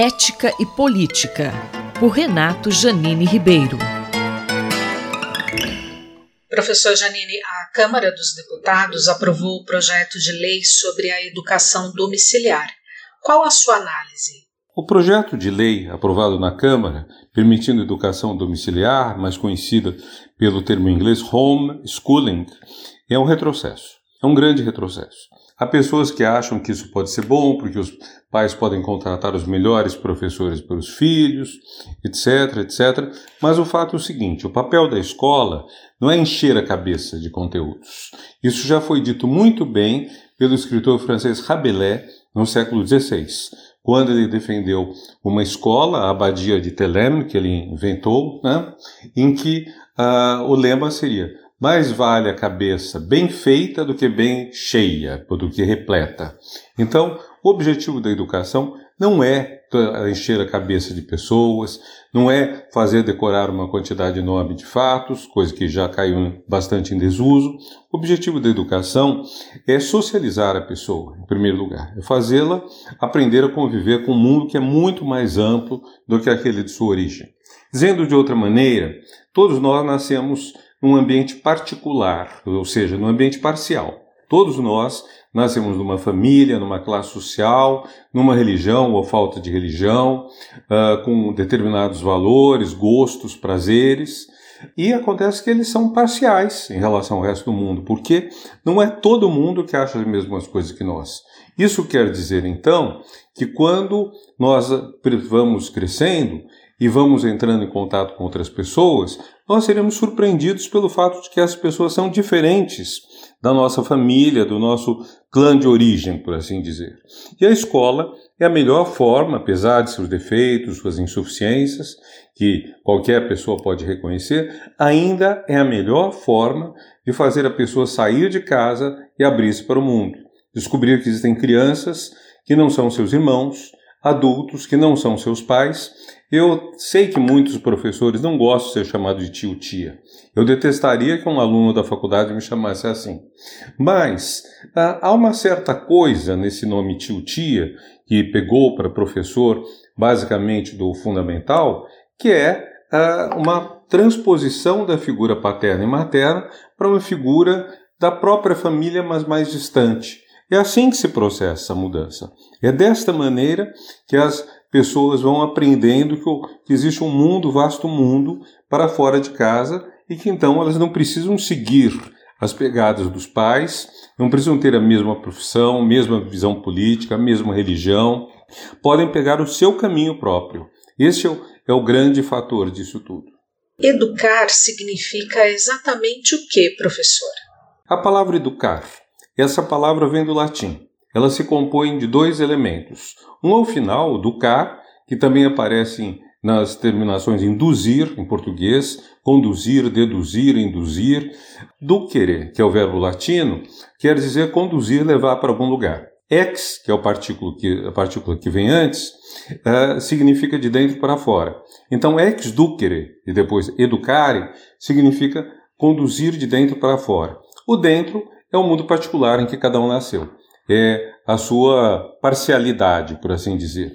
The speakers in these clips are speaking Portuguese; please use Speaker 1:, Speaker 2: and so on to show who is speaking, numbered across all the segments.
Speaker 1: Ética e Política, por Renato Janine Ribeiro.
Speaker 2: Professor Janine, a Câmara dos Deputados aprovou o projeto de lei sobre a educação domiciliar. Qual a sua análise?
Speaker 3: O projeto de lei aprovado na Câmara, permitindo educação domiciliar, mais conhecida pelo termo inglês home schooling, é um retrocesso. É um grande retrocesso. Há pessoas que acham que isso pode ser bom, porque os pais podem contratar os melhores professores para os filhos, etc, etc. Mas o fato é o seguinte: o papel da escola não é encher a cabeça de conteúdos. Isso já foi dito muito bem pelo escritor francês Rabelais no século XVI quando ele defendeu uma escola, a abadia de Telem, que ele inventou, né, em que uh, o lema seria mais vale a cabeça bem feita do que bem cheia, do que repleta. Então, o objetivo da educação não é encher a cabeça de pessoas, não é fazer decorar uma quantidade enorme de fatos, coisa que já caiu bastante em desuso. O objetivo da educação é socializar a pessoa, em primeiro lugar, é fazê-la aprender a conviver com um mundo que é muito mais amplo do que aquele de sua origem. Dizendo de outra maneira, todos nós nascemos num ambiente particular, ou seja, num ambiente parcial. Todos nós nascemos numa família, numa classe social, numa religião ou falta de religião, uh, com determinados valores, gostos, prazeres. E acontece que eles são parciais em relação ao resto do mundo, porque não é todo mundo que acha as mesmas coisas que nós. Isso quer dizer, então, que quando nós vamos crescendo e vamos entrando em contato com outras pessoas, nós seremos surpreendidos pelo fato de que as pessoas são diferentes da nossa família, do nosso clã de origem, por assim dizer. E a escola é a melhor forma, apesar de seus defeitos, suas insuficiências, que qualquer pessoa pode reconhecer, ainda é a melhor forma de fazer a pessoa sair de casa e abrir-se para o mundo. Descobrir que existem crianças que não são seus irmãos, adultos que não são seus pais. Eu sei que muitos professores não gostam de ser chamado de tio-tia. Eu detestaria que um aluno da faculdade me chamasse assim. Mas ah, há uma certa coisa nesse nome tio-tia que pegou para professor basicamente do fundamental, que é ah, uma transposição da figura paterna e materna para uma figura da própria família, mas mais distante. É assim que se processa a mudança. É desta maneira que as pessoas vão aprendendo que, existe um mundo, vasto mundo, para fora de casa e que então elas não precisam seguir as pegadas dos pais, não precisam ter a mesma profissão, mesma visão política, a mesma religião, podem pegar o seu caminho próprio. Este é o, é o grande fator disso tudo.
Speaker 2: Educar significa exatamente o que, professor?
Speaker 3: A palavra educar essa palavra vem do latim. Ela se compõe de dois elementos. Um ao final, do cá, que também aparece nas terminações induzir, em português, conduzir, deduzir, induzir. Ducere, que é o verbo latino, quer dizer conduzir, levar para algum lugar. Ex, que é o partículo que, a partícula que vem antes, uh, significa de dentro para fora. Então, ex ducere e depois educare significa conduzir de dentro para fora. O dentro é o mundo particular em que cada um nasceu. É a sua parcialidade, por assim dizer.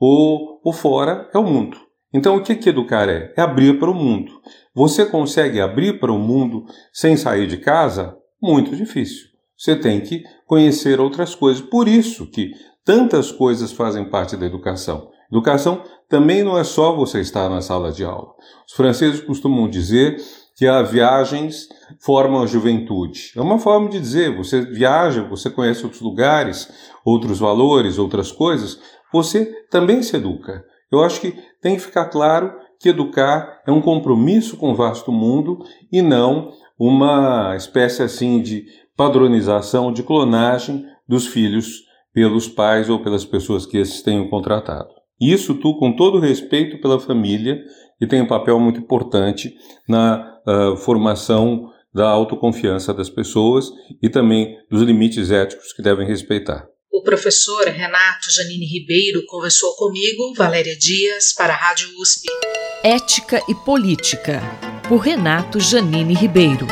Speaker 3: O, o fora é o mundo. Então, o que, que educar é? É abrir para o mundo. Você consegue abrir para o mundo sem sair de casa? Muito difícil. Você tem que conhecer outras coisas. Por isso que tantas coisas fazem parte da educação. Educação também não é só você estar na sala de aula. Os franceses costumam dizer que as viagens formam a juventude. É uma forma de dizer, você viaja, você conhece outros lugares, outros valores, outras coisas, você também se educa. Eu acho que tem que ficar claro que educar é um compromisso com o vasto mundo e não uma espécie assim de padronização, de clonagem dos filhos pelos pais ou pelas pessoas que esses tenham contratado. Isso tu com todo respeito pela família, que tem um papel muito importante na uh, formação da autoconfiança das pessoas e também dos limites éticos que devem respeitar.
Speaker 2: O professor Renato Janine Ribeiro conversou comigo, Valéria Dias, para a Rádio USP.
Speaker 1: Ética e Política, por Renato Janine Ribeiro.